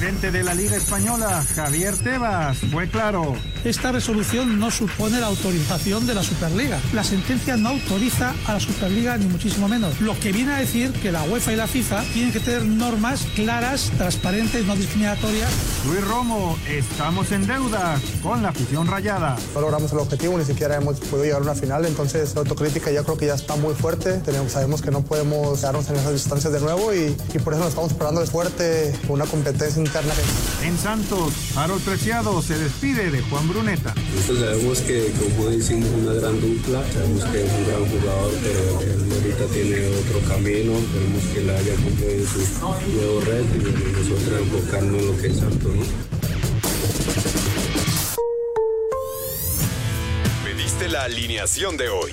El presidente de la Liga Española, Javier Tebas, fue claro. Esta resolución no supone la autorización de la Superliga. La sentencia no autoriza a la Superliga ni muchísimo menos. Lo que viene a decir que la UEFA y la FIFA tienen que tener normas claras, transparentes, no discriminatorias. Luis Romo, estamos en deuda con la afición rayada. No logramos el objetivo, ni siquiera hemos podido llegar a una final, entonces la autocrítica yo creo que ya está muy fuerte. Tenemos, sabemos que no podemos quedarnos en esas distancias de nuevo y, y por eso nos estamos preparando de fuerte una competencia En Santos, Harold Preciado se despide de Juan Bruneta. Nosotros sabemos que con Juan hicimos una gran dupla, sabemos que es un gran jugador, pero él ahorita tiene otro camino, esperemos que le haya cumplido en su nuevo reto y nosotros enfocarnos en lo que es Santos, ¿no? Pediste la alineación de hoy.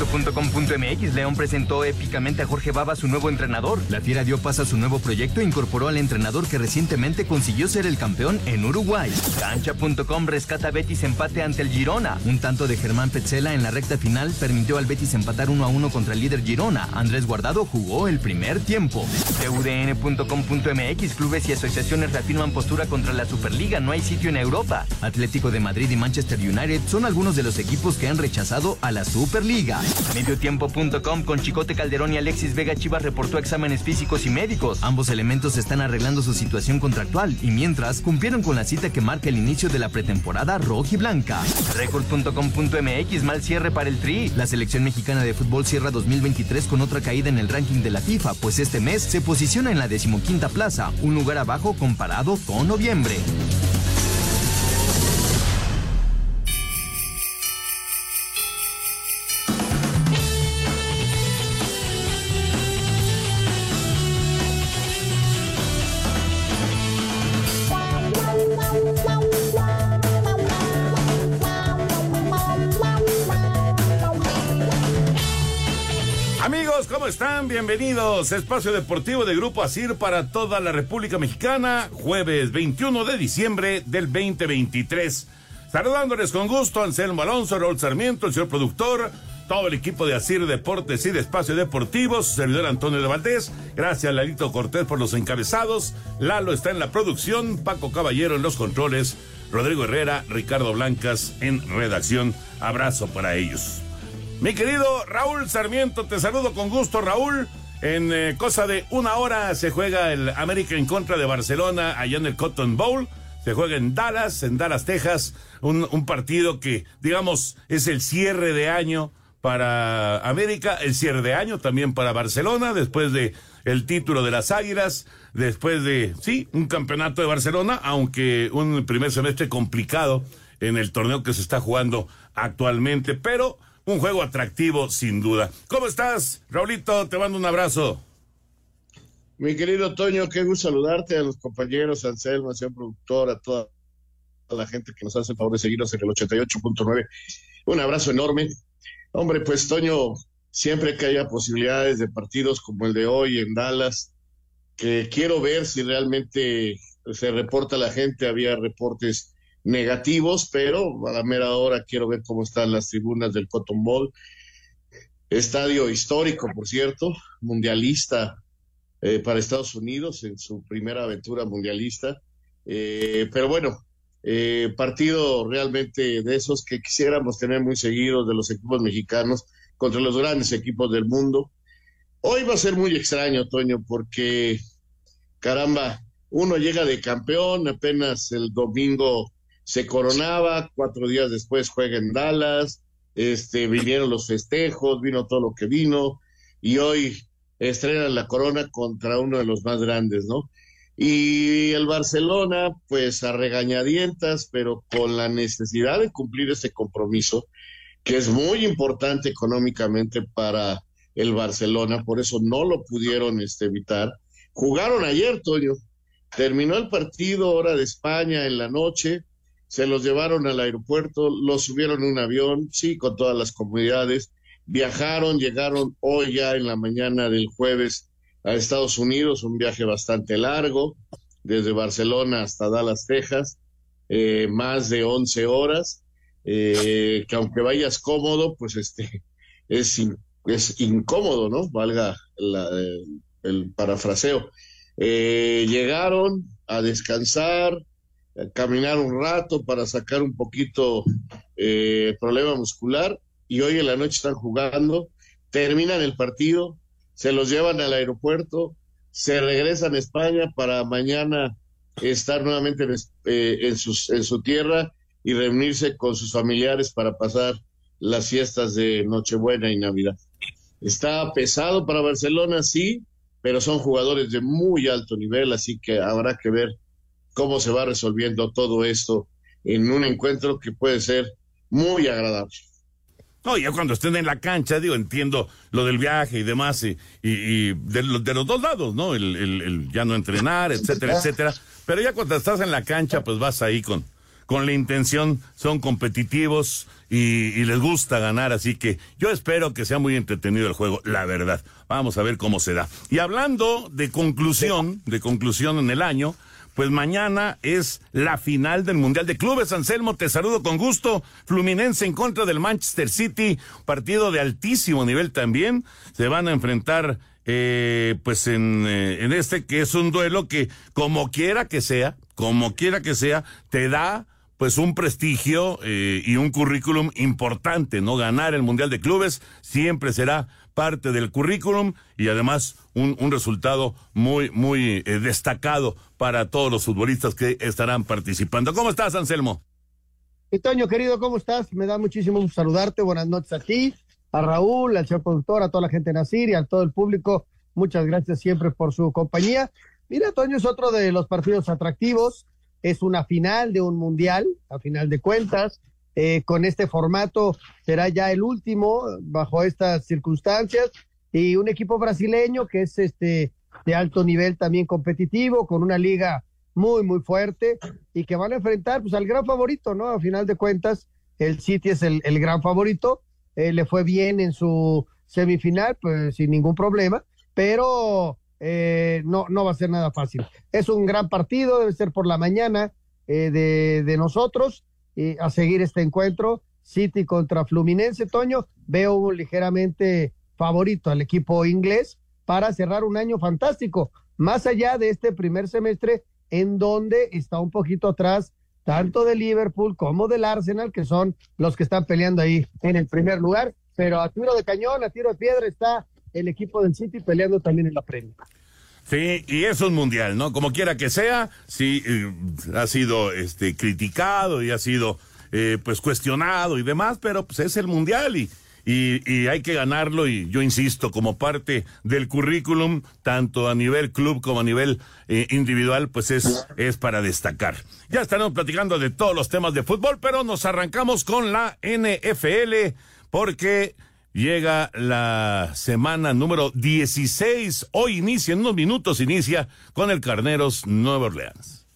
Esto.com.mx León presentó épicamente a Jorge Baba, su nuevo entrenador. La Fiera dio paso a su nuevo proyecto e incorporó al entrenador que recientemente consiguió ser el campeón en Uruguay. Cancha.com rescata Betis empate ante el Girona. Un tanto de Germán Petzela en la recta final permitió al Betis empatar 1 a 1 contra el líder Girona. Andrés Guardado jugó el primer tiempo. TUDN.com.mx Clubes y asociaciones reafirman postura contra la Superliga. No hay sitio en Europa. Atlético de Madrid y Manchester United son algunos de los equipos que han rechazado a la Superliga. Mediotiempo.com con Chicote Calderón y Alexis Vega Chivas reportó exámenes físicos y médicos. Ambos elementos están arreglando su situación contractual y mientras cumplieron con la cita que marca el inicio de la pretemporada rojiblanca. Record.com.mx mal cierre para el Tri. La selección mexicana de fútbol cierra 2023 con otra caída en el ranking de la FIFA, pues este mes se posiciona en la decimoquinta plaza, un lugar abajo comparado con noviembre. Bienvenidos. Espacio Deportivo de Grupo Asir para toda la República Mexicana, jueves 21 de diciembre del 2023. Saludándoles con gusto, Anselmo Alonso, Raúl Sarmiento, el señor productor, todo el equipo de Asir Deportes y de Espacio Deportivo, su servidor Antonio de Valdés. Gracias, Lalito Cortés, por los encabezados. Lalo está en la producción, Paco Caballero en los controles, Rodrigo Herrera, Ricardo Blancas en redacción. Abrazo para ellos. Mi querido Raúl Sarmiento, te saludo con gusto, Raúl. En eh, cosa de una hora se juega el América en contra de Barcelona allá en el Cotton Bowl. Se juega en Dallas, en Dallas, Texas. Un, un partido que, digamos, es el cierre de año para América, el cierre de año también para Barcelona, después de el título de las Águilas, después de, sí, un campeonato de Barcelona, aunque un primer semestre complicado en el torneo que se está jugando actualmente, pero un juego atractivo sin duda. ¿Cómo estás, Raulito? Te mando un abrazo. Mi querido Toño, qué gusto saludarte a los compañeros, Anselmo, a señor productor, a toda la gente que nos hace el favor de seguirnos en el 88.9. Un abrazo enorme. Hombre, pues Toño, siempre que haya posibilidades de partidos como el de hoy en Dallas, que quiero ver si realmente se reporta la gente, había reportes negativos, pero a la mera hora quiero ver cómo están las tribunas del Cotton Bowl. Estadio histórico, por cierto, mundialista eh, para Estados Unidos en su primera aventura mundialista. Eh, pero bueno, eh, partido realmente de esos que quisiéramos tener muy seguidos de los equipos mexicanos contra los grandes equipos del mundo. Hoy va a ser muy extraño, Toño, porque caramba, uno llega de campeón, apenas el domingo se coronaba, cuatro días después juega en Dallas, este, vinieron los festejos, vino todo lo que vino, y hoy estrenan la corona contra uno de los más grandes, ¿no? Y el Barcelona, pues a regañadientas, pero con la necesidad de cumplir ese compromiso, que es muy importante económicamente para el Barcelona, por eso no lo pudieron este, evitar. Jugaron ayer, Toño. Terminó el partido, hora de España, en la noche. Se los llevaron al aeropuerto, los subieron en un avión, sí, con todas las comodidades. Viajaron, llegaron hoy ya en la mañana del jueves a Estados Unidos, un viaje bastante largo, desde Barcelona hasta Dallas, Texas, eh, más de 11 horas, eh, que aunque vayas cómodo, pues este es, es incómodo, ¿no? Valga el, parafraseo. Eh, llegaron a descansar, a caminar un rato para sacar un poquito el problema muscular y hoy en la noche están jugando, terminan el partido, se los llevan al aeropuerto, se regresan a España para mañana estar nuevamente en, eh, en, su tierra y reunirse con sus familiares para pasar las fiestas de Nochebuena y Navidad. Está pesado para Barcelona, sí, pero son jugadores de muy alto nivel, así que habrá que ver cómo se va resolviendo todo esto en un encuentro que puede ser muy agradable. No, ya cuando estén en la cancha, digo, entiendo lo del viaje y demás, y, y, de, de, los dos lados, ¿no? El, el, ya no entrenar, etcétera, etcétera. Pero ya cuando estás en la cancha, pues vas ahí con, con la intención, son competitivos y, y, les gusta ganar, así que yo espero que sea muy entretenido el juego, la verdad. Vamos a ver cómo se da. Y hablando de conclusión, de conclusión en el año, pues mañana es la final del Mundial de Clubes. Anselmo, te saludo con gusto. Fluminense en contra del Manchester City, partido de altísimo nivel también. Se van a enfrentar, eh, pues en, eh, en este que es un duelo que, como quiera que sea, como quiera que sea, te da pues un prestigio eh, y un currículum importante, ¿no? Ganar el Mundial de Clubes siempre será parte del currículum y además un, un resultado muy, muy eh, destacado para todos los futbolistas que estarán participando. ¿Cómo estás, Anselmo? Toño, querido, ¿cómo estás? Me da muchísimo gusto saludarte. Buenas noches a ti, a Raúl, al señor productor, a toda la gente de Nacir y a todo el público. Muchas gracias siempre por su compañía. Mira, Toño es otro de los partidos atractivos es una final de un mundial, a final de cuentas. Eh, con este formato será ya el último bajo estas circunstancias. Y un equipo brasileño que es este de alto nivel también competitivo con una liga muy muy fuerte y que van a enfrentar pues al gran favorito no a final de cuentas el City es el, el gran favorito. Eh, le fue bien en su semifinal pues sin ningún problema pero eh, no, no va a ser nada fácil. Es un gran partido, debe ser por la mañana eh, de, de, nosotros y a seguir este encuentro. City contra Fluminense, Toño, veo ligeramente favorito al equipo inglés para cerrar un año fantástico, más allá de este primer semestre en donde está un poquito atrás tanto de Liverpool como del Arsenal, que son los que están peleando ahí en el primer lugar, pero a tiro de cañón, a tiro de piedra está el equipo del City peleando también en la Premier. Sí, y eso es mundial, ¿no? Como quiera que sea, sí, eh, ha sido este, criticado y ha sido eh, pues cuestionado y demás, pero pues es el mundial y, y, hay que ganarlo y yo insisto, como parte del currículum, tanto a nivel club como a nivel eh, individual, pues es, es para destacar. Ya estaremos platicando de todos los temas de fútbol, pero nos arrancamos con la NFL porque Llega la semana número 16. Hoy inicia, en unos minutos inicia con el Carneros Nueva Orleans.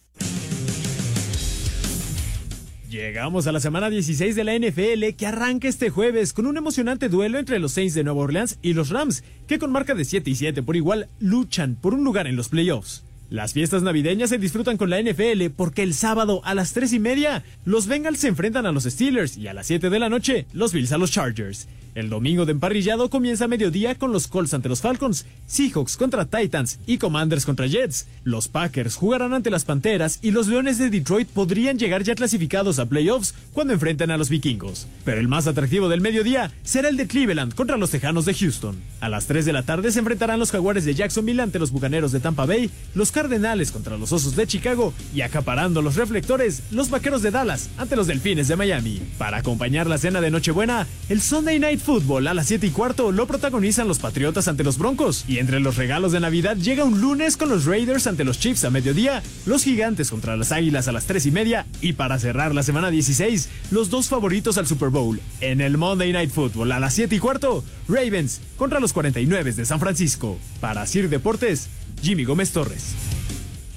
Llegamos a la semana 16 de la NFL que arranca este jueves con un emocionante duelo entre los Saints de Nueva Orleans y los Rams, que con marca de 7 y 7 por igual luchan por un lugar en los playoffs. Las fiestas navideñas se disfrutan con la NFL porque el sábado a las 3 y media los Bengals se enfrentan a los Steelers y a las 7 de la noche los Bills a los Chargers. El domingo de emparrillado comienza a mediodía con los Colts ante los Falcons, Seahawks contra Titans y Commanders contra Jets. Los Packers jugarán ante las Panteras y los Leones de Detroit podrían llegar ya clasificados a playoffs cuando enfrenten a los vikingos. Pero el más atractivo del mediodía será el de Cleveland contra los Tejanos de Houston. A las 3 de la tarde se enfrentarán los Jaguares de Jacksonville ante los Bucaneros de Tampa Bay, los Cardenales contra los Osos de Chicago y acaparando los reflectores, los Vaqueros de Dallas ante los Delfines de Miami. Para acompañar la cena de Nochebuena, el Sunday Night Football a las 7 y cuarto lo protagonizan los Patriotas ante los Broncos. Y entre los regalos de Navidad llega un lunes con los Raiders ante los Chiefs a mediodía, los Gigantes contra las Águilas a las 3 y media y para cerrar la semana 16, los dos favoritos al Super Bowl. En el Monday Night Football a las 7 y cuarto, Ravens contra los 49 de San Francisco. Para Sir Deportes, Jimmy Gómez Torres.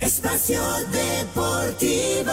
Espacio Deportivo.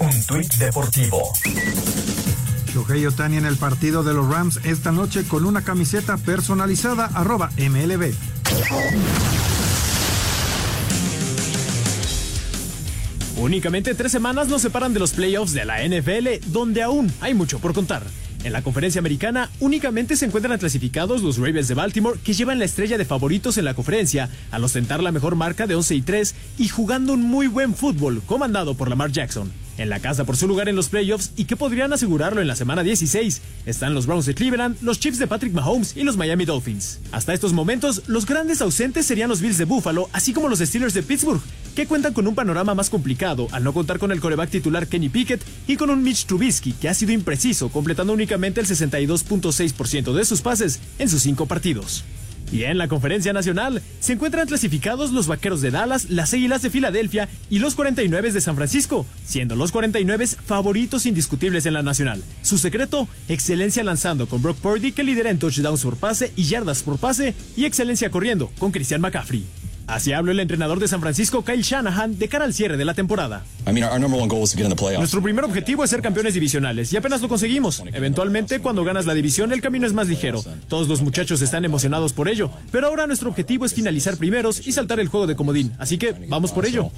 Un tuit deportivo. Shohei Otani en el partido de los Rams esta noche con una camiseta personalizada arroba MLB. Únicamente tres semanas nos separan de los playoffs de la NFL, donde aún hay mucho por contar. En la conferencia americana únicamente se encuentran clasificados los Ravens de Baltimore, que llevan la estrella de favoritos en la conferencia, al ostentar la mejor marca de 11 y 3 y jugando un muy buen fútbol, comandado por Lamar Jackson. En la casa por su lugar en los playoffs y que podrían asegurarlo en la semana 16 están los Browns de Cleveland, los Chiefs de Patrick Mahomes y los Miami Dolphins. Hasta estos momentos, los grandes ausentes serían los Bills de Buffalo, así como los Steelers de Pittsburgh, que cuentan con un panorama más complicado al no contar con el coreback titular Kenny Pickett y con un Mitch Trubisky que ha sido impreciso, completando únicamente el 62.6% de sus pases en sus cinco partidos. Y en la conferencia nacional se encuentran clasificados los Vaqueros de Dallas, las Águilas de Filadelfia y los 49 de San Francisco, siendo los 49 favoritos indiscutibles en la nacional. Su secreto, excelencia lanzando con Brock Purdy que lidera en touchdowns por pase y yardas por pase y excelencia corriendo con Christian McCaffrey. Así habló el entrenador de San Francisco, Kyle Shanahan, de cara al cierre de la temporada. Nuestro primer objetivo es ser campeones divisionales y apenas lo conseguimos. Eventualmente, cuando ganas la división, el camino es más ligero. Todos los muchachos están emocionados por ello, pero ahora nuestro objetivo es finalizar primeros y saltar el juego de comodín. Así que vamos por ello.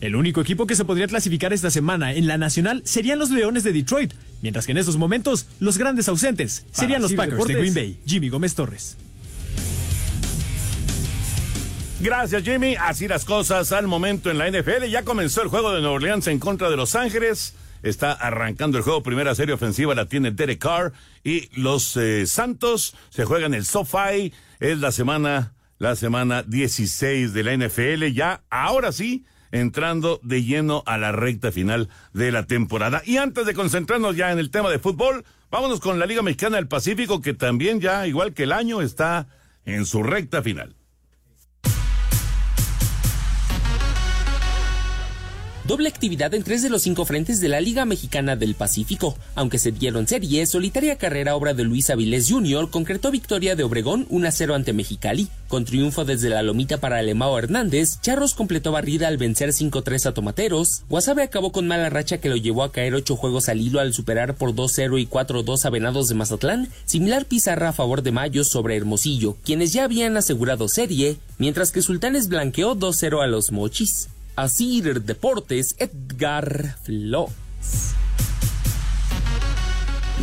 El único equipo que se podría clasificar esta semana en la nacional serían los Leones de Detroit, mientras que en estos momentos los grandes ausentes serían los Packers de Green Bay. Jimmy Gómez Torres. Gracias, Jimmy. Así las cosas al momento en la NFL. Ya comenzó el juego de Nueva Orleans en contra de Los Ángeles. Está arrancando el juego. Primera serie ofensiva la tiene Derek Carr. Y los eh, Santos se juegan el SoFi. Es la semana, la semana 16 de la NFL. Ya, ahora sí, entrando de lleno a la recta final de la temporada. Y antes de concentrarnos ya en el tema de fútbol, vámonos con la Liga Mexicana del Pacífico, que también ya, igual que el año, está en su recta final. Doble actividad en tres de los cinco frentes de la Liga Mexicana del Pacífico. Aunque se dieron serie, solitaria carrera obra de Luis Avilés Jr. concretó victoria de Obregón 1-0 ante Mexicali. Con triunfo desde la lomita para Alemao Hernández, Charros completó barrida al vencer 5-3 a Tomateros. Guasave acabó con mala racha que lo llevó a caer ocho juegos al hilo al superar por 2-0 y 4-2 a Venados de Mazatlán. Similar pizarra a favor de Mayos sobre Hermosillo, quienes ya habían asegurado serie, mientras que Sultanes blanqueó 2-0 a los Mochis. Asir Deportes, Edgar Flores.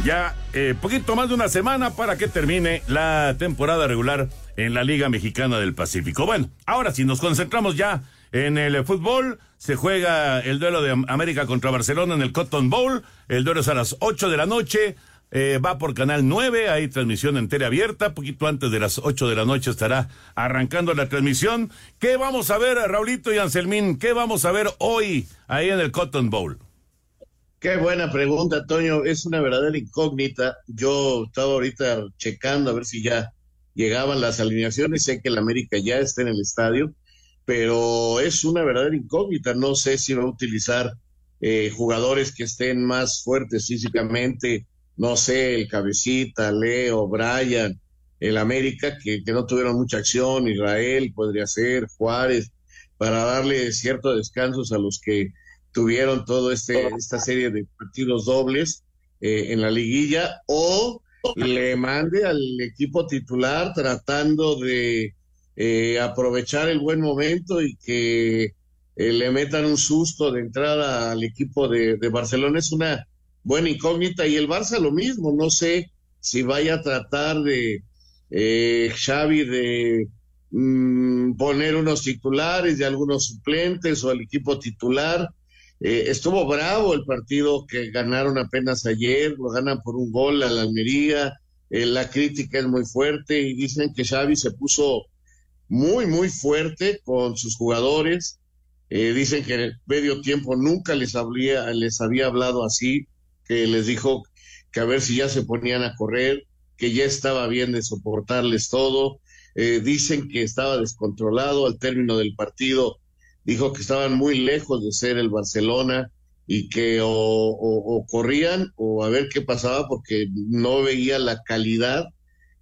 Ya eh, poquito más de una semana para que termine la temporada regular en la Liga Mexicana del Pacífico. Bueno, ahora sí nos concentramos ya en el fútbol. Se juega el duelo de América contra Barcelona en el Cotton Bowl. El duelo es a las 8 de la noche. Eh, va por Canal 9, hay transmisión entera abierta, poquito antes de las 8 de la noche estará arrancando la transmisión. ¿Qué vamos a ver, Raulito y Anselmín? ¿Qué vamos a ver hoy ahí en el Cotton Bowl? Qué buena pregunta, Toño. Es una verdadera incógnita. Yo estaba ahorita checando a ver si ya llegaban las alineaciones. Sé que el América ya está en el estadio, pero es una verdadera incógnita. No sé si va a utilizar eh, jugadores que estén más fuertes físicamente no sé, el Cabecita, Leo, Brian, el América, que, que no tuvieron mucha acción, Israel podría ser, Juárez, para darle ciertos descansos a los que tuvieron toda este, esta serie de partidos dobles eh, en la liguilla, o le mande al equipo titular tratando de eh, aprovechar el buen momento y que eh, le metan un susto de entrada al equipo de, Barcelona. Es una buena incógnita y el Barça lo mismo. No sé si vaya a tratar de eh, Xavi de mm, poner unos titulares de algunos suplentes o el equipo titular. Eh, estuvo bravo el partido que ganaron apenas ayer, lo ganan por un gol a la Almería. Eh, la crítica es muy fuerte y dicen que Xavi se puso muy, muy fuerte con sus jugadores. Dicen que en medio tiempo nunca les había, les había hablado así, que les dijo que a ver si ya se ponían a correr, que ya estaba bien de soportarles todo. Eh, dicen que estaba descontrolado al término del partido. Dijo que estaban muy lejos de ser el Barcelona y que o, o, o corrían o a ver qué pasaba porque no veía la calidad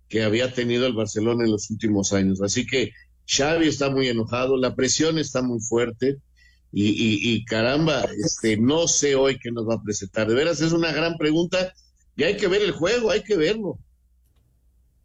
que había tenido el Barcelona en los últimos años. Así que Xavi está muy enojado, la presión está muy fuerte y, y, y, caramba, este, no sé hoy qué nos va a presentar. De veras es una gran pregunta y hay que ver el juego, hay que verlo.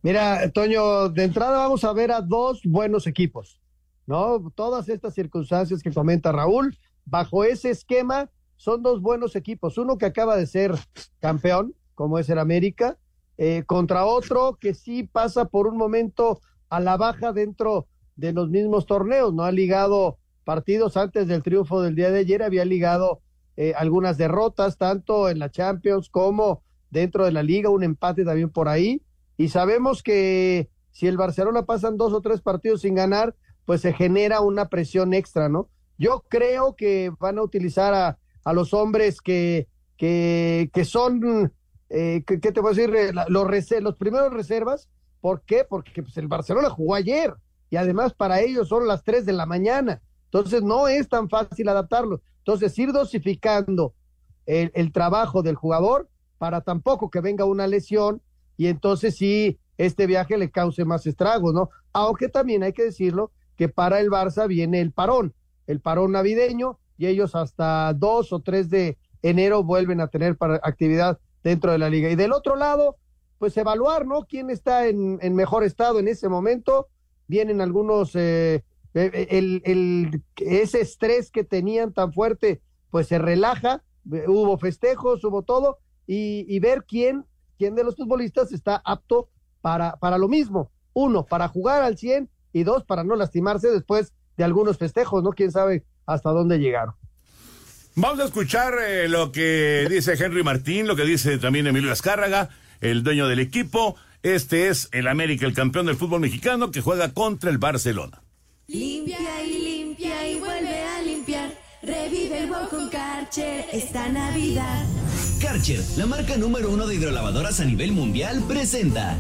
Mira, Toño, de entrada vamos a ver a dos buenos equipos, ¿no? Todas estas circunstancias que comenta Raúl, bajo ese esquema, son dos buenos equipos. Uno que acaba de ser campeón, como es el América, eh, contra otro que sí pasa por un momento a la baja dentro de los mismos torneos, ¿no? Ha ligado partidos antes del triunfo del día de ayer, había ligado eh, algunas derrotas, tanto en la Champions como dentro de la liga, un empate también por ahí, y sabemos que si el Barcelona pasan dos o tres partidos sin ganar, pues se genera una presión extra, ¿no? Yo creo que van a utilizar a, a los hombres que, que, que son eh, ¿qué, ¿qué, te voy a decir? Eh, los, los primeros reservas, ¿por qué? Porque pues, el Barcelona jugó ayer y además para ellos son las 3 de la mañana. Entonces no es tan fácil adaptarlo. Entonces ir dosificando el, trabajo del jugador para tampoco que venga una lesión y entonces sí este viaje le cause más estragos, ¿no? Aunque también hay que decirlo que para el Barça viene el parón, el parón navideño y ellos hasta 2 o 3 de enero vuelven a tener para actividad dentro de la liga. Y del otro lado, pues evaluar, ¿no? ¿Quién está en, en mejor estado en ese momento? Vienen algunos, eh, el, el, ese estrés que tenían tan fuerte, pues se relaja, hubo festejos, hubo todo, y, ver quién, quién de los futbolistas está apto para, para lo mismo. Uno, para jugar al 100 y dos, para no lastimarse después de algunos festejos, ¿no? Quién sabe hasta dónde llegaron. Vamos a escuchar eh, lo que dice Henry Martín, lo que dice también Emilio Azcárraga, el dueño del equipo. Este es el América, el campeón del fútbol mexicano que juega contra el Barcelona. Limpia y limpia y vuelve a limpiar. Revive el wow con Karcher esta Navidad. Karcher, la marca número uno de hidrolavadoras a nivel mundial, presenta.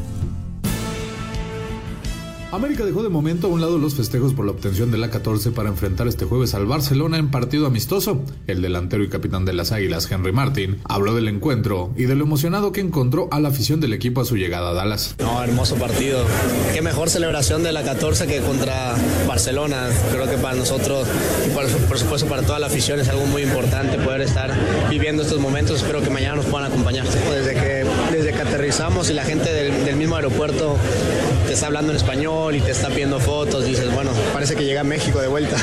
América dejó de momento a un lado los festejos por la obtención de la 14 para enfrentar este jueves al Barcelona en partido amistoso. El delantero y capitán de las Águilas, Henry Martin, habló del encuentro y de lo emocionado que encontró a la afición del equipo a su llegada a Dallas. No, hermoso partido. Qué mejor celebración de la 14 que contra Barcelona. Creo que para nosotros y por, por supuesto para toda la afición es algo muy importante poder estar viviendo estos momentos. Espero que mañana nos puedan acompañar. Desde que, desde que aterrizamos y la gente del, del mismo aeropuerto te está hablando en español y te está viendo fotos, dices, bueno, parece que llega a México de vuelta.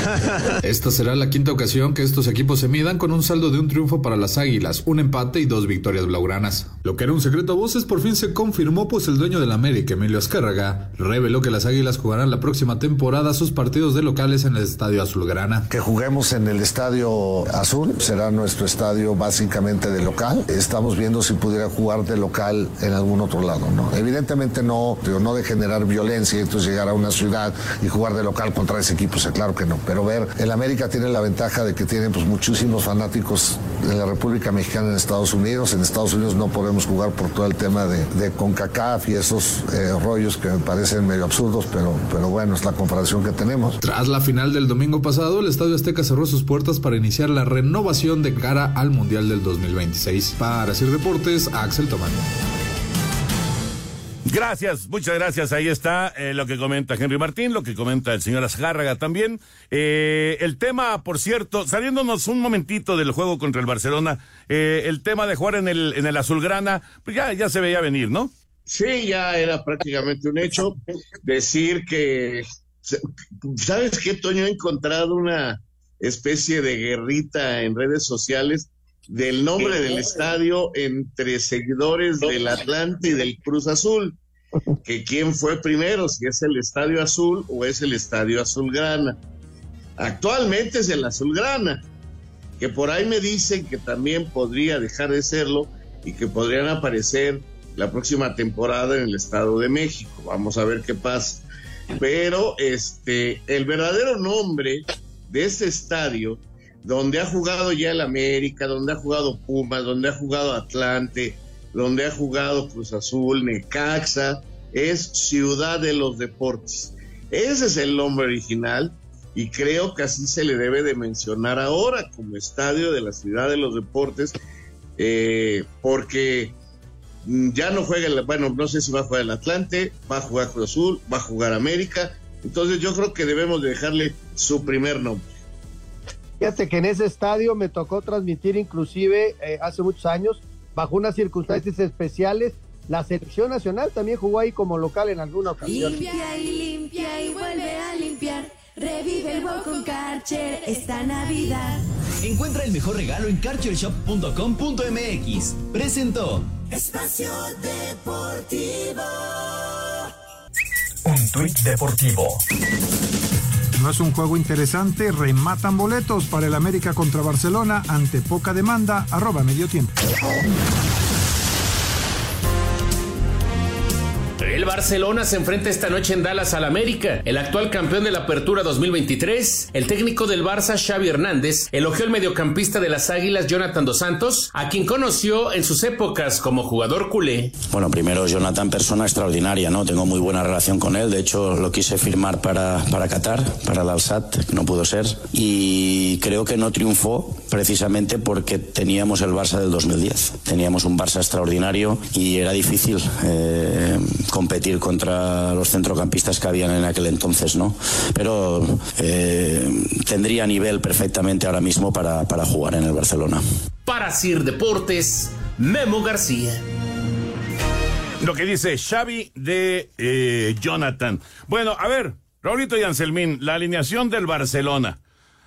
Esta será la quinta ocasión que estos equipos se midan con un saldo de un triunfo para las Águilas, un empate y dos victorias blaugranas. Lo que era un secreto a voces por fin se confirmó, pues el dueño del América, Emilio Azcárraga, reveló que las Águilas jugarán la próxima temporada sus partidos de locales en el Estadio Azulgrana. Que juguemos en el Estadio Azul, será nuestro estadio básicamente de local. Estamos viendo si pudiera jugar de local en algún otro lado, ¿no? Evidentemente no, no de generar violencia y entonces llegar a una ciudad y jugar de local contra ese equipo, o claro que no. Pero ver, el América tiene la ventaja de que tiene pues muchísimos fanáticos de la República Mexicana en Estados Unidos. En Estados Unidos no podemos jugar por todo el tema de, CONCACAF y esos eh, rollos que me parecen medio absurdos, pero, pero bueno, es la comparación que tenemos. Tras la final del domingo pasado, el Estadio Azteca cerró sus puertas para iniciar la renovación de cara al Mundial del 2026. Para hacer deportes, Axel Tomán. Gracias, muchas gracias. Ahí está eh, lo que comenta Henry Martín, lo que comenta el señor Azgárraga también. Eh, el tema, por cierto, saliéndonos un momentito del juego contra el Barcelona, eh, el tema de jugar en el, en el Azulgrana, pues ya, ya se veía venir, ¿no? Sí, ya era prácticamente un hecho. Decir que, ¿sabes qué, Toño? He encontrado una especie de guerrita en redes sociales del nombre del estadio entre seguidores del Atlante y del Cruz Azul, que quién fue primero, si es el Estadio Azul o es el Estadio Azulgrana. Actualmente es el Azulgrana, que por ahí me dicen que también podría dejar de serlo y que podrían aparecer la próxima temporada en el Estado de México. Vamos a ver qué pasa. Pero este, el verdadero nombre de este estadio donde ha jugado ya el América, donde ha jugado Pumas, donde ha jugado Atlante, donde ha jugado Cruz Azul, Necaxa, es Ciudad de los Deportes. Ese es el nombre original y creo que así se le debe de mencionar ahora como estadio de la Ciudad de los Deportes, eh, porque ya no juega, bueno, no sé si va a jugar el Atlante, va a jugar Cruz Azul, va a jugar América, entonces yo creo que debemos dejarle su primer nombre. Fíjate que en ese estadio me tocó transmitir inclusive eh, hace muchos años, bajo unas circunstancias especiales, la selección nacional también jugó ahí como local en alguna ocasión. Limpia y limpia y vuelve a limpiar. Revive el wow con Karcher esta Navidad. Encuentra el mejor regalo en karchershop.com.mx. Presentó Espacio Deportivo. Un tuit deportivo. No es un juego interesante, rematan boletos para el América contra Barcelona ante poca demanda, arroba medio tiempo. El Barcelona se enfrenta esta noche en Dallas al América. El actual campeón de la Apertura 2023, el técnico del Barça Xavi Hernández, elogió al mediocampista de las Águilas Jonathan Dos Santos, a quien conoció en sus épocas como jugador culé. Bueno, primero Jonathan persona extraordinaria, ¿no? Tengo muy buena relación con él, de hecho lo quise firmar para, para Qatar, para el Alsat, no pudo ser, y creo que no triunfó precisamente porque teníamos el Barça del 2010. Teníamos un Barça extraordinario y era difícil eh, competir contra los centrocampistas que habían en aquel entonces, ¿no? Pero eh, tendría nivel perfectamente ahora mismo para, para jugar en el Barcelona. Para Sir Deportes, Memo García. Lo que dice Xavi de eh, Jonathan. Bueno, a ver, Raulito y Anselmín, la alineación del Barcelona.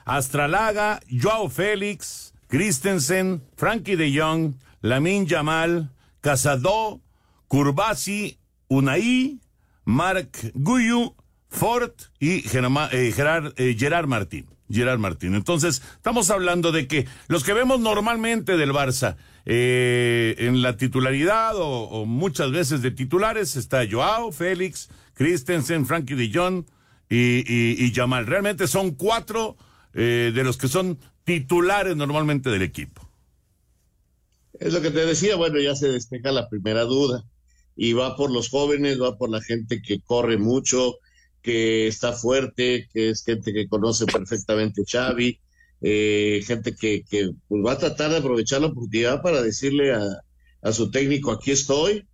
Astralaga, Joao Félix, Christensen, Frankie de Jong, Lamin Yamal, Casado, Curbasi, Unai, Marc Guyu, Ford y eh, Gerard, eh, Gerard Martín. Gerard Martín. Entonces, estamos hablando de que los que vemos normalmente del Barça eh, en la titularidad o, muchas veces de titulares está Joao, Félix, Christensen, Frankie de Jong y, y, Jamal. Realmente son cuatro de los que son titulares normalmente del equipo. Es lo que te decía, bueno, ya se despeja la primera duda y va por los jóvenes, va por la gente que corre mucho, que está fuerte, que es gente que conoce perfectamente Xavi, eh, gente que, que pues, va a tratar de aprovechar la oportunidad para decirle a, a su técnico, aquí estoy,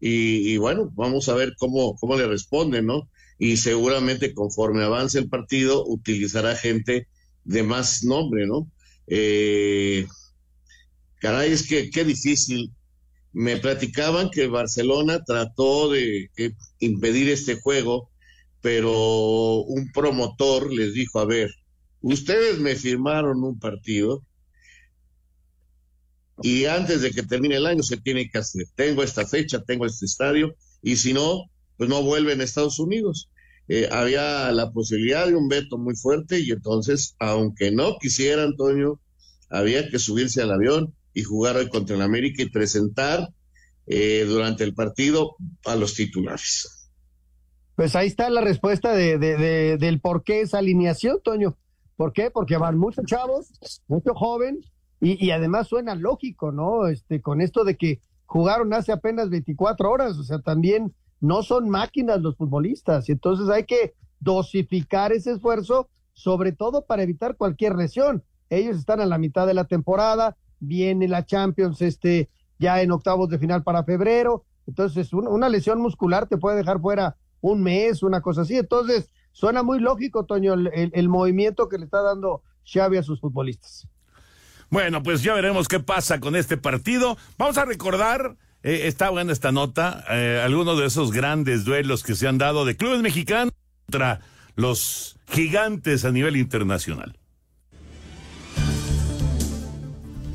y, y, bueno, vamos a ver cómo, cómo le responde, ¿no? Y seguramente conforme avance el partido, utilizará gente de más nombre, ¿no? Eh, caray, es que qué difícil me platicaban que Barcelona trató de impedir este juego, pero un promotor les dijo, a ver, ustedes me firmaron un partido y antes de que termine el año se tiene que hacer. Tengo esta fecha, tengo este estadio y si no, pues no vuelven a Estados Unidos. Eh, había la posibilidad de un veto muy fuerte y entonces, aunque no quisiera, Antonio, había que subirse al avión y jugar hoy contra el América y presentar eh, durante el partido a los titulares. Pues ahí está la respuesta de, de- de- del por qué esa alineación, Toño. ¿Por qué? Porque van muchos chavos, mucho joven, y, y además suena lógico, ¿no? Este, con esto de que jugaron hace apenas 24 horas, o sea, también no son máquinas los futbolistas, y entonces hay que dosificar ese esfuerzo, sobre todo para evitar cualquier lesión. Ellos están a la mitad de la temporada, viene la Champions este ya en octavos de final para febrero, entonces un- una lesión muscular te puede dejar fuera un mes, una cosa así. Entonces, suena muy lógico, Toño, el- el movimiento que le está dando Xavi a sus futbolistas. Bueno, pues ya veremos qué pasa con este partido. Vamos a recordar, eh, está buena esta nota, eh, algunos de esos grandes duelos que se han dado de clubes mexicanos contra los gigantes a nivel internacional.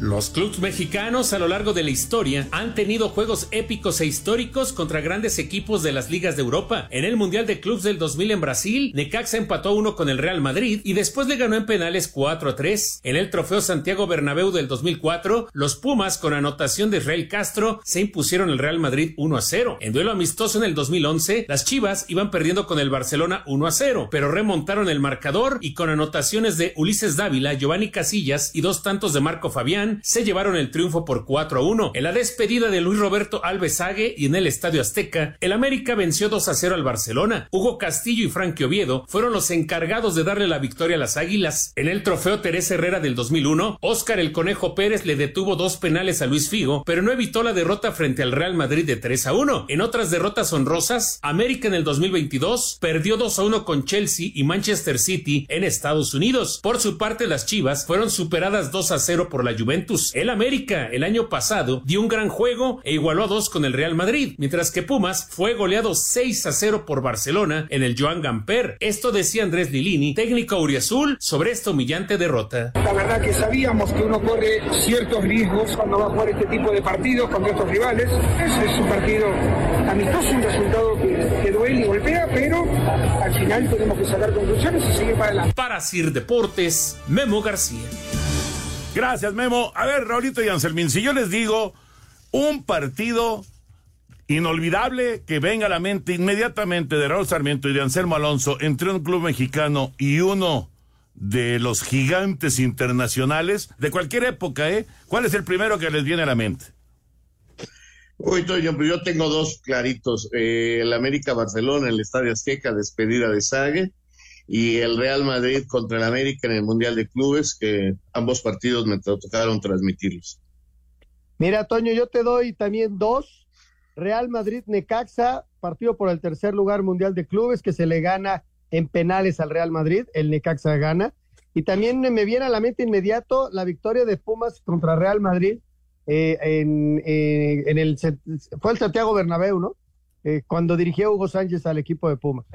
Los clubes mexicanos a lo largo de la historia han tenido juegos épicos e históricos contra grandes equipos de las ligas de Europa. En el Mundial de Clubs del 2000 en Brasil, Necaxa empató uno con el Real Madrid y después le ganó en penales 4 a 3. En el Trofeo Santiago Bernabéu del 2004, los Pumas con anotación de Israel Castro se impusieron al Real Madrid 1 a 0. En duelo amistoso en el 2011, las Chivas iban perdiendo con el Barcelona 1 a 0, pero remontaron el marcador y con anotaciones de Ulises Dávila, Giovanni Casillas y dos tantos de Marco Fabián se llevaron el triunfo por 4 a 1. En la despedida de Luis Roberto Alves Sague y en el Estadio Azteca, el América venció 2 a 0 al Barcelona. Hugo Castillo y Frankie Oviedo fueron los encargados de darle la victoria a las Águilas. En el trofeo Teresa Herrera del 2001, Óscar el Conejo Pérez le detuvo dos penales a Luis Figo, pero no evitó la derrota frente al Real Madrid de 3 a 1. En otras derrotas honrosas, América en el 2022 perdió 2 a 1 con Chelsea y Manchester City en Estados Unidos. Por su parte, las Chivas fueron superadas 2 a 0 por la Juventus. El América el año pasado dio un gran juego e igualó a 2 con el Real Madrid, mientras que Pumas fue goleado 6 a 0 por Barcelona en el Joan Gamper. Esto decía Andrés Lilini, técnico auriazul, sobre esta humillante derrota. La verdad que sabíamos que uno corre ciertos riesgos cuando va a jugar este tipo de partidos contra estos rivales. Ese es un partido amistoso, un resultado que, que duele y golpea, pero al final tenemos que sacar conclusiones y seguir para adelante. Para Sir Deportes, Memo García. Gracias, Memo. A ver, Raulito y Anselmín, si yo les digo un partido inolvidable que venga a la mente inmediatamente de Raúl Sarmiento y de Anselmo Alonso entre un club mexicano y uno de los gigantes internacionales de cualquier época, ¿eh? ¿Cuál es el primero que les viene a la mente? Uy, Toño, yo tengo dos claritos. Eh, el América Barcelona el Estadio Azteca, despedida de Sague, y el Real Madrid contra el América en el Mundial de Clubes, que ambos partidos me tocaron transmitirlos. Mira, Toño, yo te doy también dos. Real Madrid Necaxa, partido por el tercer lugar mundial de clubes que se le gana en penales al Real Madrid, el Necaxa gana. Y también me viene a la mente inmediato la victoria de Pumas contra Real Madrid eh, en, eh, en el fue el Santiago Bernabéu, ¿no? Eh, cuando dirigió Hugo Sánchez al equipo de Pumas.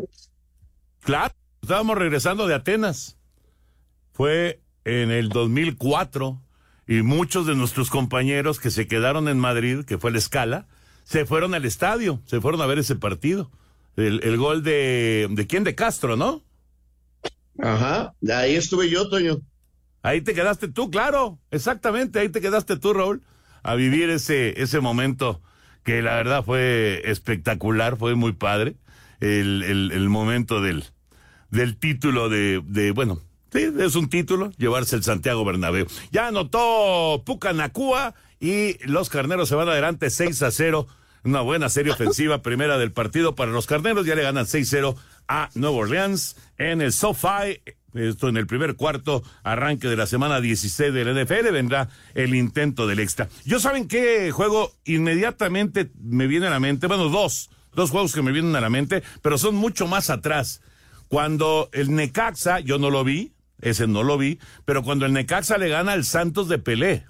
Claro, estábamos regresando de Atenas. Fue en el 2004 y muchos de nuestros compañeros que se quedaron en Madrid, que fue la escala, se fueron al estadio, se fueron a ver ese partido. El, el gol de, de quién, de Castro, ¿no? Ajá, ahí estuve yo, Toño. Ahí te quedaste tú, claro, exactamente, ahí te quedaste tú, Raúl, a vivir ese, ese momento que la verdad fue espectacular, fue muy padre, el, el, el momento del, del título de, de, bueno, sí, es un título, llevarse el Santiago Bernabéu. Ya anotó Pucanacúa y los carneros se van adelante 6 a 0. Una buena serie ofensiva primera del partido para los carneros. Ya le ganan 6-0 a Nueva Orleans en el SoFi. Esto en el primer cuarto, arranque de la semana 16 del NFL, vendrá el intento del extra. Yo saben qué juego inmediatamente me viene a la mente, bueno, dos, dos juegos que me vienen a la mente, pero son mucho más atrás. Cuando el Necaxa, yo no lo vi, ese no lo vi, pero cuando el Necaxa le gana al Santos de Pelé.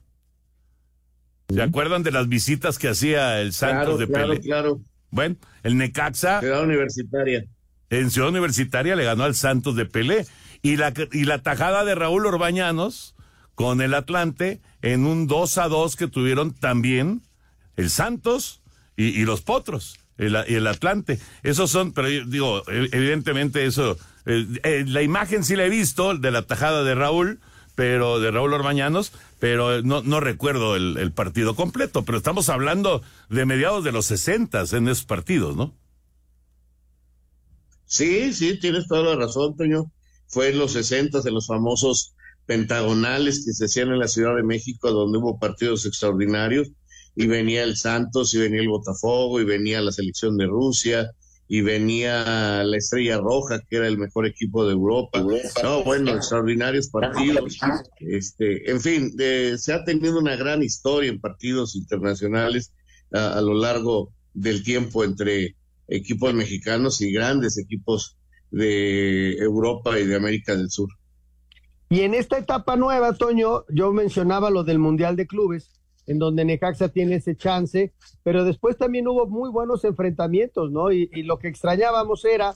¿Se acuerdan de las visitas que hacía el Santos Claro, de claro, Pelé? claro. Bueno, el Necaxa. Ciudad Universitaria. En Ciudad Universitaria le ganó al Santos de Pelé. Y la, y la tajada de Raúl Orbañanos con el Atlante en un 2 a 2 que tuvieron también el Santos y, y los Potros, el, y el Atlante. Esos son, pero yo digo, e- evidentemente eso, eh, eh, la imagen sí la he visto, de la tajada de Raúl, pero de Raúl Orbañanos, pero no, no recuerdo el, partido completo, pero estamos hablando de mediados de los 60 en esos partidos, ¿no? Sí, sí, tienes toda la razón, Toño. Fue en los 60, en los famosos pentagonales que se hacían en la Ciudad de México, donde hubo partidos extraordinarios, y venía el Santos, y venía el Botafogo, y venía la selección de Rusia, y venía la Estrella Roja, que era el mejor equipo de Europa. No, bueno, extraordinarios partidos. Este, en fin, de, se ha tenido una gran historia en partidos internacionales a, a lo largo del tiempo entre equipos mexicanos y grandes equipos de Europa y de América del Sur. Y en esta etapa nueva, Toño, yo mencionaba lo del Mundial de Clubes, en donde Necaxa tiene ese chance, pero después también hubo muy buenos enfrentamientos, ¿no? Y, lo que extrañábamos era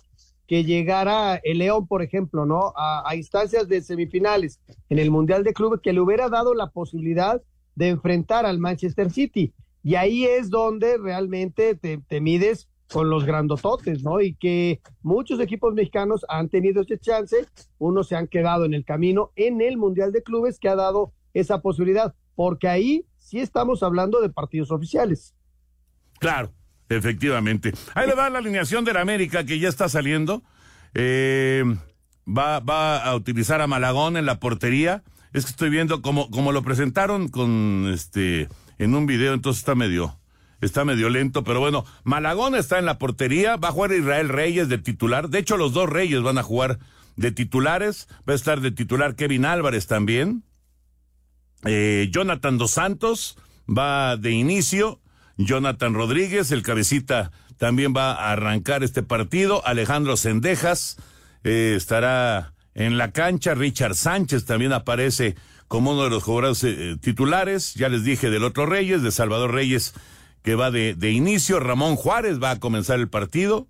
que llegara el León, por ejemplo, ¿no? A, a, instancias de semifinales en el Mundial de Clubes, que le hubiera dado la posibilidad de enfrentar al Manchester City. Y ahí es donde realmente te, te mides con los grandototes, ¿no? Y que muchos equipos mexicanos han tenido ese chance, unos se han quedado en el camino en el Mundial de Clubes que ha dado esa posibilidad, porque ahí sí estamos hablando de partidos oficiales. Claro, efectivamente. Ahí le va la alineación de la América que ya está saliendo. Eh, va, va a utilizar a Malagón en la portería. Es que estoy viendo como, como lo presentaron con este en un video, entonces está medio, está medio lento, pero bueno, Malagón está en la portería, va a jugar Israel Reyes de titular. De hecho, los dos Reyes van a jugar de titulares. Va a estar de titular Kevin Álvarez también. Eh, Jonathan Dos Santos va de inicio. Jonathan Rodríguez, el cabecita, también va a arrancar este partido. Alejandro Sendejas eh, estará en la cancha. Richard Sánchez también aparece como uno de los jugadores eh, titulares. Ya les dije del otro Reyes, de Salvador Reyes, que va de, de inicio. Ramón Juárez va a comenzar el partido.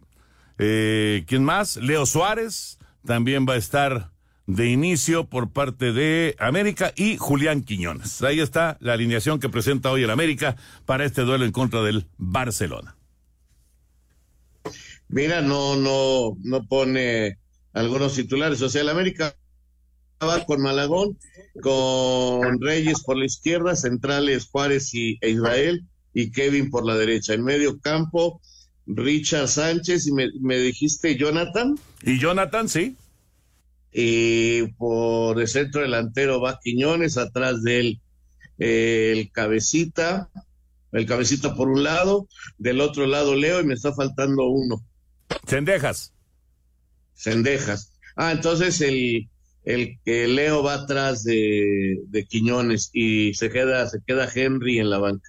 ¿Quién más? Leo Suárez también va a estar de inicio por parte de América y Julián Quiñones. Ahí está la alineación que presenta hoy el América para este duelo en contra del Barcelona. Mira, no, no, no pone algunos titulares. O sea, el América va con Malagón, con Reyes por la izquierda, centrales Juárez y, e Israel y Kevin por la derecha. En medio campo, Richard Sánchez y me, me dijiste Jonathan. Y Jonathan, sí. Y por el centro delantero va Quiñones, atrás de él eh, el cabecita, el cabecita por un lado, del otro lado Leo y me está faltando uno. Cendejas. Cendejas. Ah, entonces el, el que Leo va atrás de, de Quiñones y se queda, se queda Henry en la banca.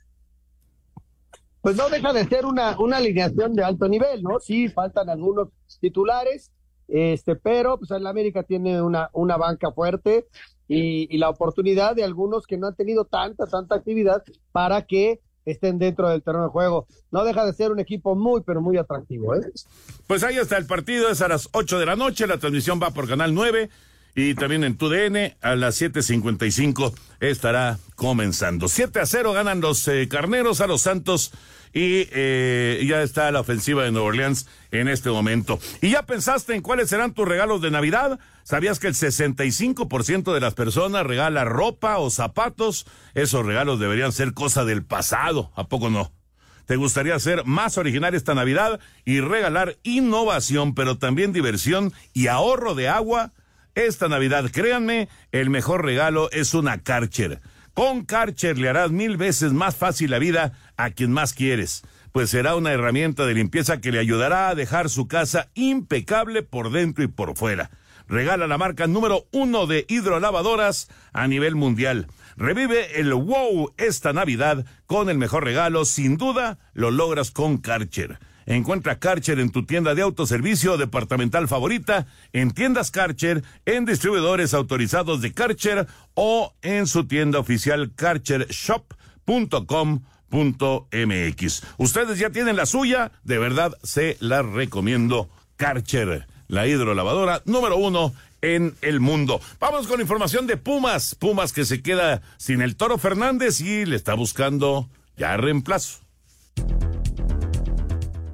Pues no deja de ser una, una alineación de alto nivel, ¿no? Sí, faltan algunos titulares, este, pero pues el América tiene una, una banca fuerte y, y, la oportunidad de algunos que no han tenido tanta, tanta actividad para que estén dentro del terreno de juego. No deja de ser un equipo muy, pero muy atractivo, ¿eh? Pues ahí está el partido, es a las 8 de la noche, la transmisión va por Canal 9 y también en TUDN a las 7.55 estará comenzando. 7 a 0 ganan los eh, carneros a los Santos y eh, ya está la ofensiva de Nueva Orleans en este momento. ¿Y ya pensaste en cuáles serán tus regalos de Navidad? ¿Sabías que el 65% de las personas regala ropa o zapatos? Esos regalos deberían ser cosa del pasado, ¿a poco no? ¿Te gustaría ser más original esta Navidad y regalar innovación, pero también diversión y ahorro de agua? Esta Navidad, créanme, el mejor regalo es una Karcher. Con Karcher le harás mil veces más fácil la vida a quien más quieres, pues será una herramienta de limpieza que le ayudará a dejar su casa impecable por dentro y por fuera. Regala la marca número uno de hidrolavadoras a nivel mundial. Revive el wow esta Navidad con el mejor regalo, sin duda lo logras con Karcher. Encuentra Karcher en tu tienda de autoservicio departamental favorita, en tiendas Karcher, en distribuidores autorizados de Karcher o en su tienda oficial karchershop.com.mx. Ustedes ya tienen la suya, de verdad se la recomiendo. Karcher, la hidrolavadora número uno en el mundo. Vamos con información de Pumas. Pumas que se queda sin el Toro Fernández y le está buscando ya reemplazo.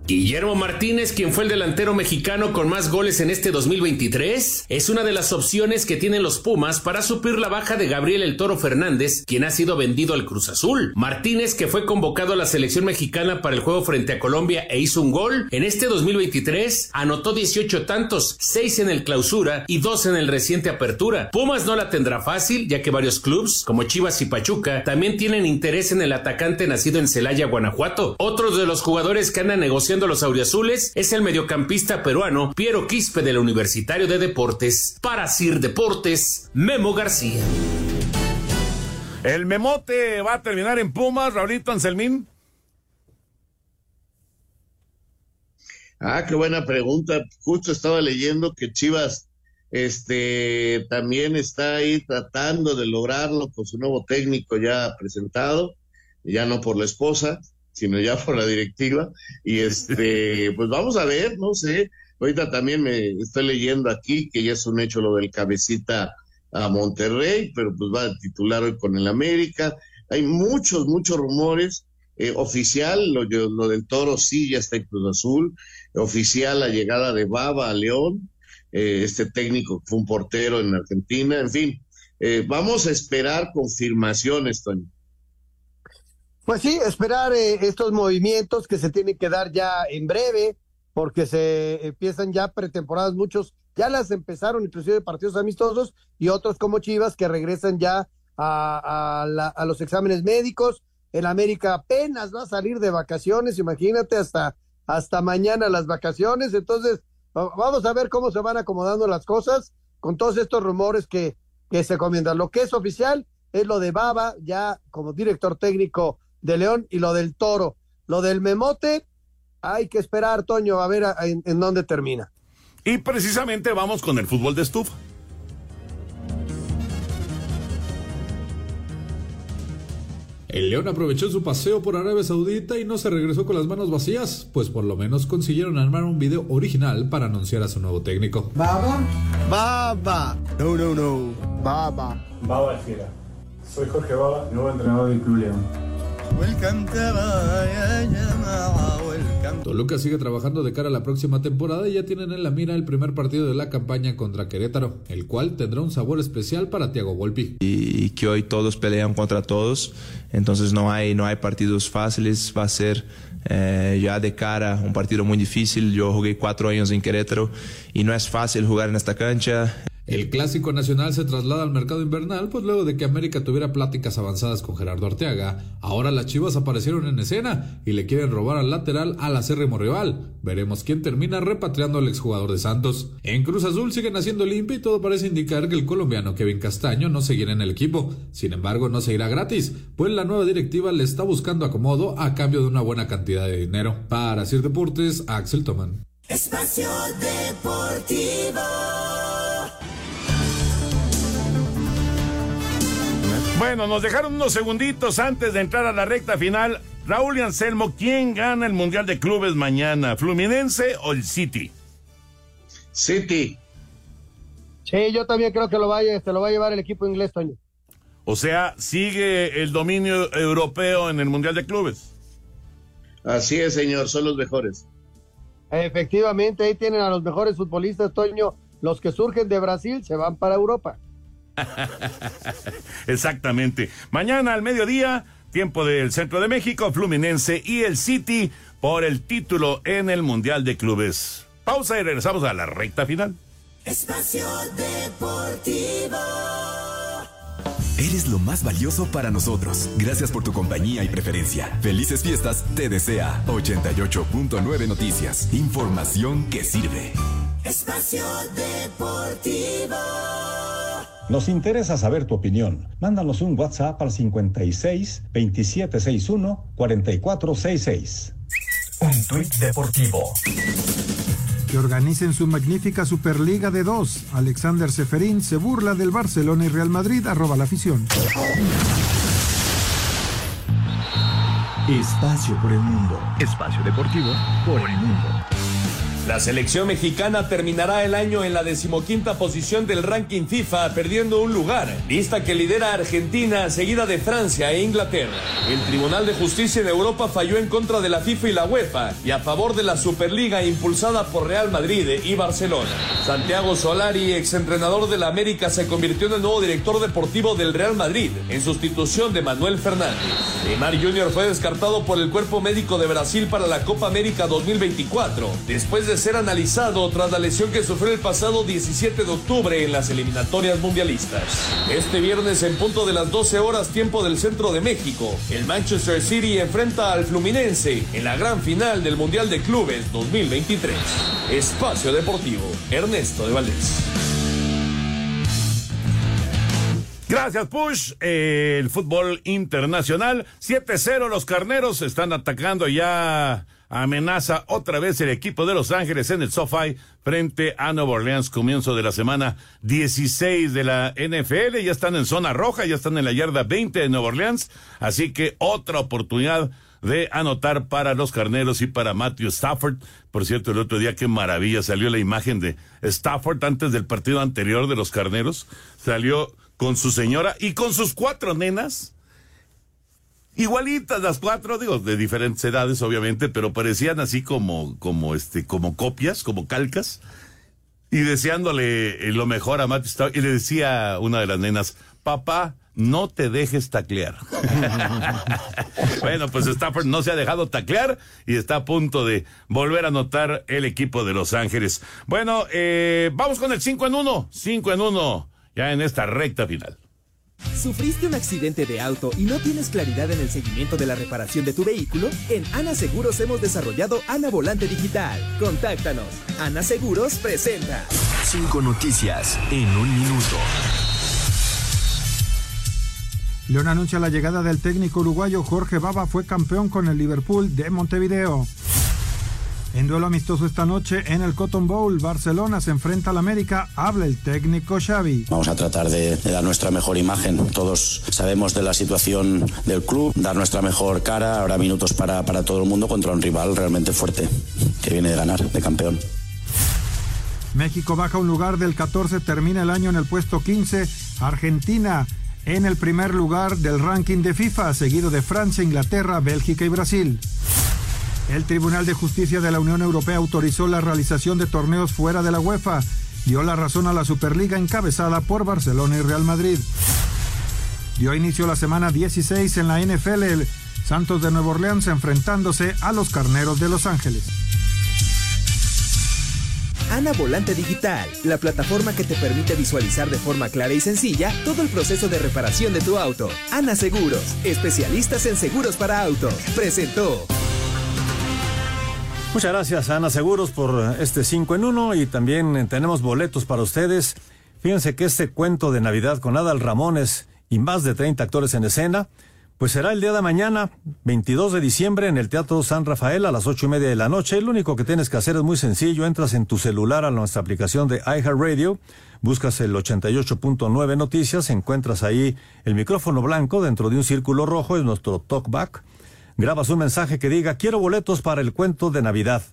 Guillermo Martínez, quien fue el delantero mexicano con más goles en este 2023, es una de las opciones que tienen los Pumas para suplir la baja de Gabriel El Toro Fernández, quien ha sido vendido al Cruz Azul. Martínez, que fue convocado a la selección mexicana para el juego frente a Colombia e hizo un gol, en este 2023 anotó 18 tantos, 6 en el clausura y 2 en el reciente apertura. Pumas no la tendrá fácil, ya que varios clubes, como Chivas y Pachuca, también tienen interés en el atacante nacido en Celaya, Guanajuato. Otros de los jugadores que andan negociando los auriazules es el mediocampista peruano Piero Quispe del Universitario de Deportes. Para Sir Deportes, Memo García. El memote va a terminar en Pumas, Raulito Anselmín. Ah, qué buena pregunta. Justo estaba leyendo que Chivas este también está ahí tratando de lograrlo con su nuevo técnico ya presentado, ya no por la esposa, sino ya por la directiva. Y este, pues vamos a ver, no sé. Ahorita también me estoy leyendo aquí que ya es un hecho lo del cabecita a Monterrey, pero pues va a titular hoy con el América. Hay muchos, muchos rumores. Eh, oficial, lo, lo del Toro sí ya está en Cruz Azul. Oficial la llegada de Baba a León. Eh, este técnico fue un portero en Argentina. En fin, eh, vamos a esperar confirmaciones, Toño. Pues sí, esperar eh, estos movimientos que se tienen que dar ya en breve, porque se empiezan ya pretemporadas, muchos ya las empezaron, inclusive partidos amistosos, y otros como Chivas que regresan ya a, a, los exámenes médicos. El América apenas va a salir de vacaciones, imagínate, hasta, hasta mañana las vacaciones. Entonces, vamos a ver cómo se van acomodando las cosas con todos estos rumores que, que se comienzan. Lo que es oficial es lo de Baba, ya como director técnico de León y lo del Toro. Lo del Memote, hay que esperar, Toño, a ver a, en, en, dónde termina. Y precisamente vamos con el fútbol de estufa. El León aprovechó su paseo por Arabia Saudita y no se regresó con las manos vacías, pues por lo menos consiguieron armar un video original para anunciar a su nuevo técnico. ¿Baba? Baba. No, no, no. Baba. Baba Fiera. Soy Jorge Baba, nuevo entrenador del Club León. Toluca sigue trabajando de cara a la próxima temporada y ya tienen en la mira el primer partido de la campaña contra Querétaro, el cual tendrá un sabor especial para Thiago Volpi. Y que hoy todos pelean contra todos, entonces no hay, no hay partidos fáciles, va a ser eh, ya de cara un partido muy difícil. Yo jugué cuatro años en Querétaro y no es fácil jugar en esta cancha. El clásico nacional se traslada al mercado invernal, pues luego de que América tuviera pláticas avanzadas con Gerardo Arteaga, ahora las Chivas aparecieron en escena y le quieren robar al lateral al acérrimo rival. Veremos quién termina repatriando al exjugador de Santos. En Cruz Azul siguen haciendo limpia y todo parece indicar que el colombiano Kevin Castaño no seguirá en el equipo. Sin embargo, no seguirá gratis, pues la nueva directiva le está buscando acomodo a cambio de una buena cantidad de dinero. Para Sir Deportes, Axel Toman. Espacio Deportivo. Bueno, nos dejaron unos segunditos antes de entrar a la recta final. Raúl y Anselmo, ¿quién gana el Mundial de Clubes mañana? ¿Fluminense o el City? City. Sí, yo también creo que lo vaya, se lo va a llevar el equipo inglés, Toño. O sea, sigue el dominio europeo en el Mundial de Clubes. Así es, señor, son los mejores. Efectivamente, ahí tienen a los mejores futbolistas, Toño. Los que surgen de Brasil se van para Europa. Exactamente. Mañana al mediodía, tiempo del Centro de México, Fluminense y el City por el título en el Mundial de Clubes. Pausa y regresamos a la recta final. Espacio Deportivo. Eres lo más valioso para nosotros. Gracias por tu compañía y preferencia. Felices fiestas te desea 88.9 Noticias. Información que sirve. Espacio Deportivo. Nos interesa saber tu opinión. Mándanos un WhatsApp al 56 2761 4466. Un tuit deportivo. Que organicen su magnífica Superliga de dos. Alexander Seferín se burla del Barcelona y Real Madrid. Arroba la afición. Espacio por el mundo. Espacio deportivo por el mundo. La selección mexicana terminará el año en la decimoquinta posición del ranking FIFA, perdiendo un lugar, lista que lidera Argentina, seguida de Francia e Inglaterra. El Tribunal de Justicia de Europa falló en contra de la FIFA y la UEFA y a favor de la Superliga impulsada por Real Madrid y Barcelona. Santiago Solari, exentrenador de la América, se convirtió en el nuevo director deportivo del Real Madrid, en sustitución de Manuel Fernández. Neymar Jr. fue descartado por el cuerpo médico de Brasil para la Copa América 2024, después de ser analizado tras la lesión que sufrió el pasado 17 de octubre en las eliminatorias mundialistas. Este viernes en punto de las 12 horas tiempo del centro de México, el Manchester City enfrenta al Fluminense en la gran final del Mundial de Clubes 2023. Espacio Deportivo, Ernesto de Valdés. Gracias, Push. Eh, el fútbol internacional. 7-0 los carneros están atacando ya. Amenaza otra vez el equipo de Los Ángeles en el SoFi frente a Nueva Orleans. Comienzo de la semana 16 de la NFL. Ya están en zona roja, ya están en la yarda 20 de Nueva Orleans. Así que otra oportunidad de anotar para los carneros y para Matthew Stafford. Por cierto, el otro día qué maravilla salió la imagen de Stafford antes del partido anterior de los carneros. Salió con su señora y con sus cuatro nenas. Igualitas las cuatro, digo, de diferentes edades, obviamente, pero parecían así como, como este, como copias, como calcas. Y deseándole eh, lo mejor a Matt Stafford. Y le decía a una de las nenas, papá, no te dejes taclear. bueno, pues Stafford no se ha dejado taclear y está a punto de volver a anotar el equipo de Los Ángeles. Bueno, eh, vamos con el 5 en 1. 5 en 1 ya en esta recta final. ¿Sufriste un accidente de auto y no tienes claridad en el seguimiento de la reparación de tu vehículo? En Ana Seguros hemos desarrollado Ana Volante Digital. Contáctanos. Ana Seguros presenta. Cinco noticias en un minuto. León anuncia la llegada del técnico uruguayo Jorge Baba, fue campeón con el Liverpool de Montevideo. En duelo amistoso esta noche en el Cotton Bowl, Barcelona se enfrenta al América, habla el técnico Xavi. Vamos a tratar de, de, dar nuestra mejor imagen. Todos sabemos de la situación del club, dar nuestra mejor cara. Habrá minutos para, para todo el mundo contra un rival realmente fuerte que viene de ganar, de campeón. México baja un lugar del 14, termina el año en el puesto 15. Argentina en el primer lugar del ranking de FIFA, seguido de Francia, Inglaterra, Bélgica y Brasil. El Tribunal de Justicia de la Unión Europea autorizó la realización de torneos fuera de la UEFA. Dio la razón a la Superliga encabezada por Barcelona y Real Madrid. Dio inicio la semana 16 en la NFL, el Santos de Nueva Orleans enfrentándose a los Carneros de Los Ángeles. Ana Volante Digital, la plataforma que te permite visualizar de forma clara y sencilla todo el proceso de reparación de tu auto. Ana Seguros, especialistas en seguros para autos, presentó. Muchas gracias Ana Seguros por este 5 en 1 y también tenemos boletos para ustedes. Fíjense que este cuento de Navidad con Adal Ramones y más de 30 actores en escena, pues será el día de mañana, 22 de diciembre, en el Teatro San Rafael a las ocho y media de la noche. Lo único que tienes que hacer es muy sencillo, entras en tu celular a nuestra aplicación de iHeartRadio, buscas el 88.9 Noticias, encuentras ahí el micrófono blanco dentro de un círculo rojo, es nuestro talkback grabas un mensaje que diga quiero boletos para el cuento de Navidad.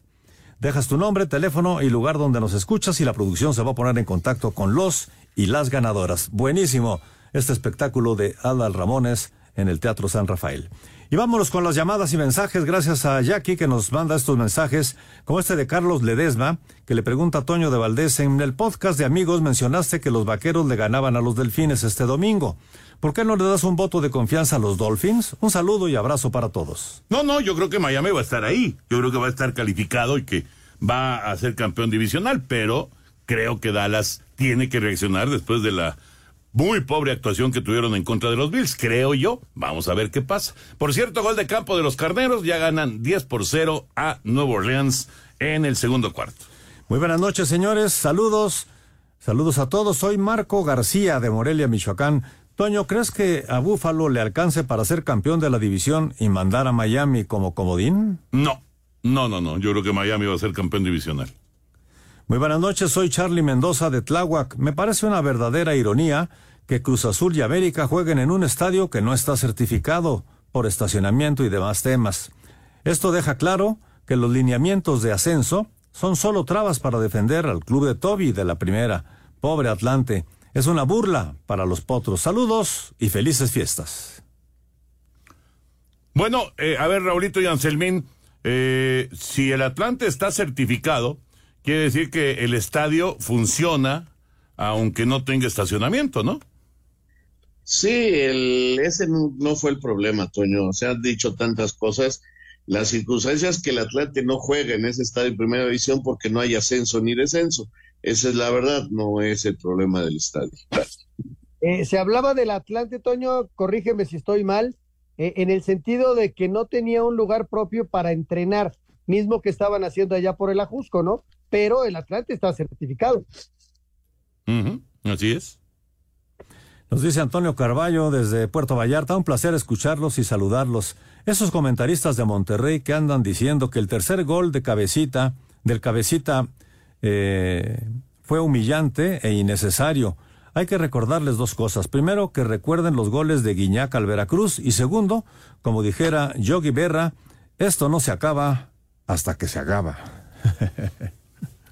Dejas tu nombre, teléfono y lugar donde nos escuchas y la producción se va a poner en contacto con los y las ganadoras. Buenísimo este espectáculo de Adal Ramones en el Teatro San Rafael. Y vámonos con las llamadas y mensajes, gracias a Jackie que nos manda estos mensajes, como este de Carlos Ledesma, que le pregunta a Toño de Valdés, en el podcast de amigos mencionaste que los vaqueros le ganaban a los delfines este domingo. ¿Por qué no le das un voto de confianza a los Dolphins? Un saludo y abrazo para todos. No, no, yo creo que Miami va a estar ahí. Yo creo que va a estar calificado y que va a ser campeón divisional, pero creo que Dallas tiene que reaccionar después de la muy pobre actuación que tuvieron en contra de los Bills, creo yo. Vamos a ver qué pasa. Por cierto, gol de campo de los Carneros, ya ganan 10 por 0 a Nueva Orleans en el segundo cuarto. Muy buenas noches, señores. Saludos. Saludos a todos. Soy Marco García de Morelia, Michoacán. Toño, ¿crees que a Búfalo le alcance para ser campeón de la división y mandar a Miami como comodín? No, no, no, no. Yo creo que Miami va a ser campeón divisional. Muy buenas noches, soy Charlie Mendoza de Tláhuac. Me parece una verdadera ironía que Cruz Azul y América jueguen en un estadio que no está certificado por estacionamiento y demás temas. Esto deja claro que los lineamientos de ascenso son solo trabas para defender al club de Toby de la primera. Pobre Atlante. Es una burla para los potros. Saludos y felices fiestas. Bueno, eh, a ver, Raulito y Anselmín, eh, si el Atlante está certificado, quiere decir que el estadio funciona aunque no tenga estacionamiento, ¿no? Sí, el, ese no, fue el problema, Toño. Se han dicho tantas cosas. Las circunstancias que el Atlante no juega en ese estadio en primera división porque no hay ascenso ni descenso. Esa es la verdad, no es el problema del estadio. Eh, se hablaba del Atlante, Toño, corrígeme si estoy mal, eh, en el sentido de que no tenía un lugar propio para entrenar, mismo que estaban haciendo allá por el Ajusco, ¿no? Pero el Atlante está certificado. Así es. Nos dice Antonio Carballo desde Puerto Vallarta, un placer escucharlos y saludarlos. Esos comentaristas de Monterrey que andan diciendo que el tercer gol de cabecita, del cabecita, eh, fue humillante e innecesario. Hay que recordarles dos cosas. Primero, que recuerden los goles de Guiñac al Veracruz. Y segundo, como dijera Yogi Berra, esto no se acaba hasta que se acaba.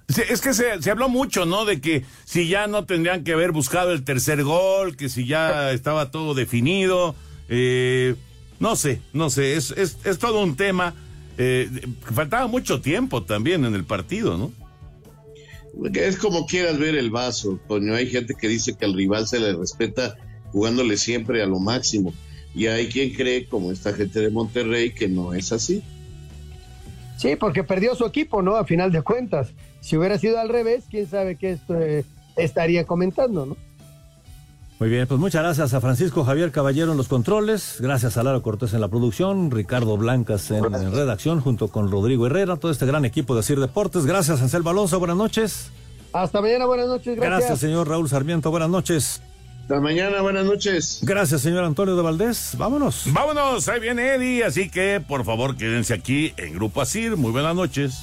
Es que se, se, habló mucho, ¿no? De que si ya no tendrían que haber buscado el tercer gol, que si ya estaba todo definido. Eh, no sé, no sé, es, es, es todo un tema. Eh, faltaba mucho tiempo también en el partido, ¿no? Es como quieras ver el vaso, Toño. Hay gente que dice que al rival se le respeta jugándole siempre a lo máximo. Y hay quien cree, como esta gente de Monterrey, que no es así. Sí, porque perdió su equipo, ¿no? A final de cuentas. Si hubiera sido al revés, quién sabe qué esto, eh, estaría comentando, ¿no? Muy bien, pues muchas gracias a Francisco Javier Caballero en los controles, gracias a Lara Cortés en la producción, Ricardo Blancas en, redacción, junto con Rodrigo Herrera, todo este gran equipo de Sir Deportes. Gracias, Ansel Alonso, buenas noches. Hasta mañana, buenas noches, gracias. Gracias, señor Raúl Sarmiento, buenas noches. Hasta mañana, buenas noches. Gracias, señor Antonio de Valdés. Vámonos. Vámonos, ahí viene Eddie, así que por favor quédense aquí en Grupo Asir. Muy buenas noches.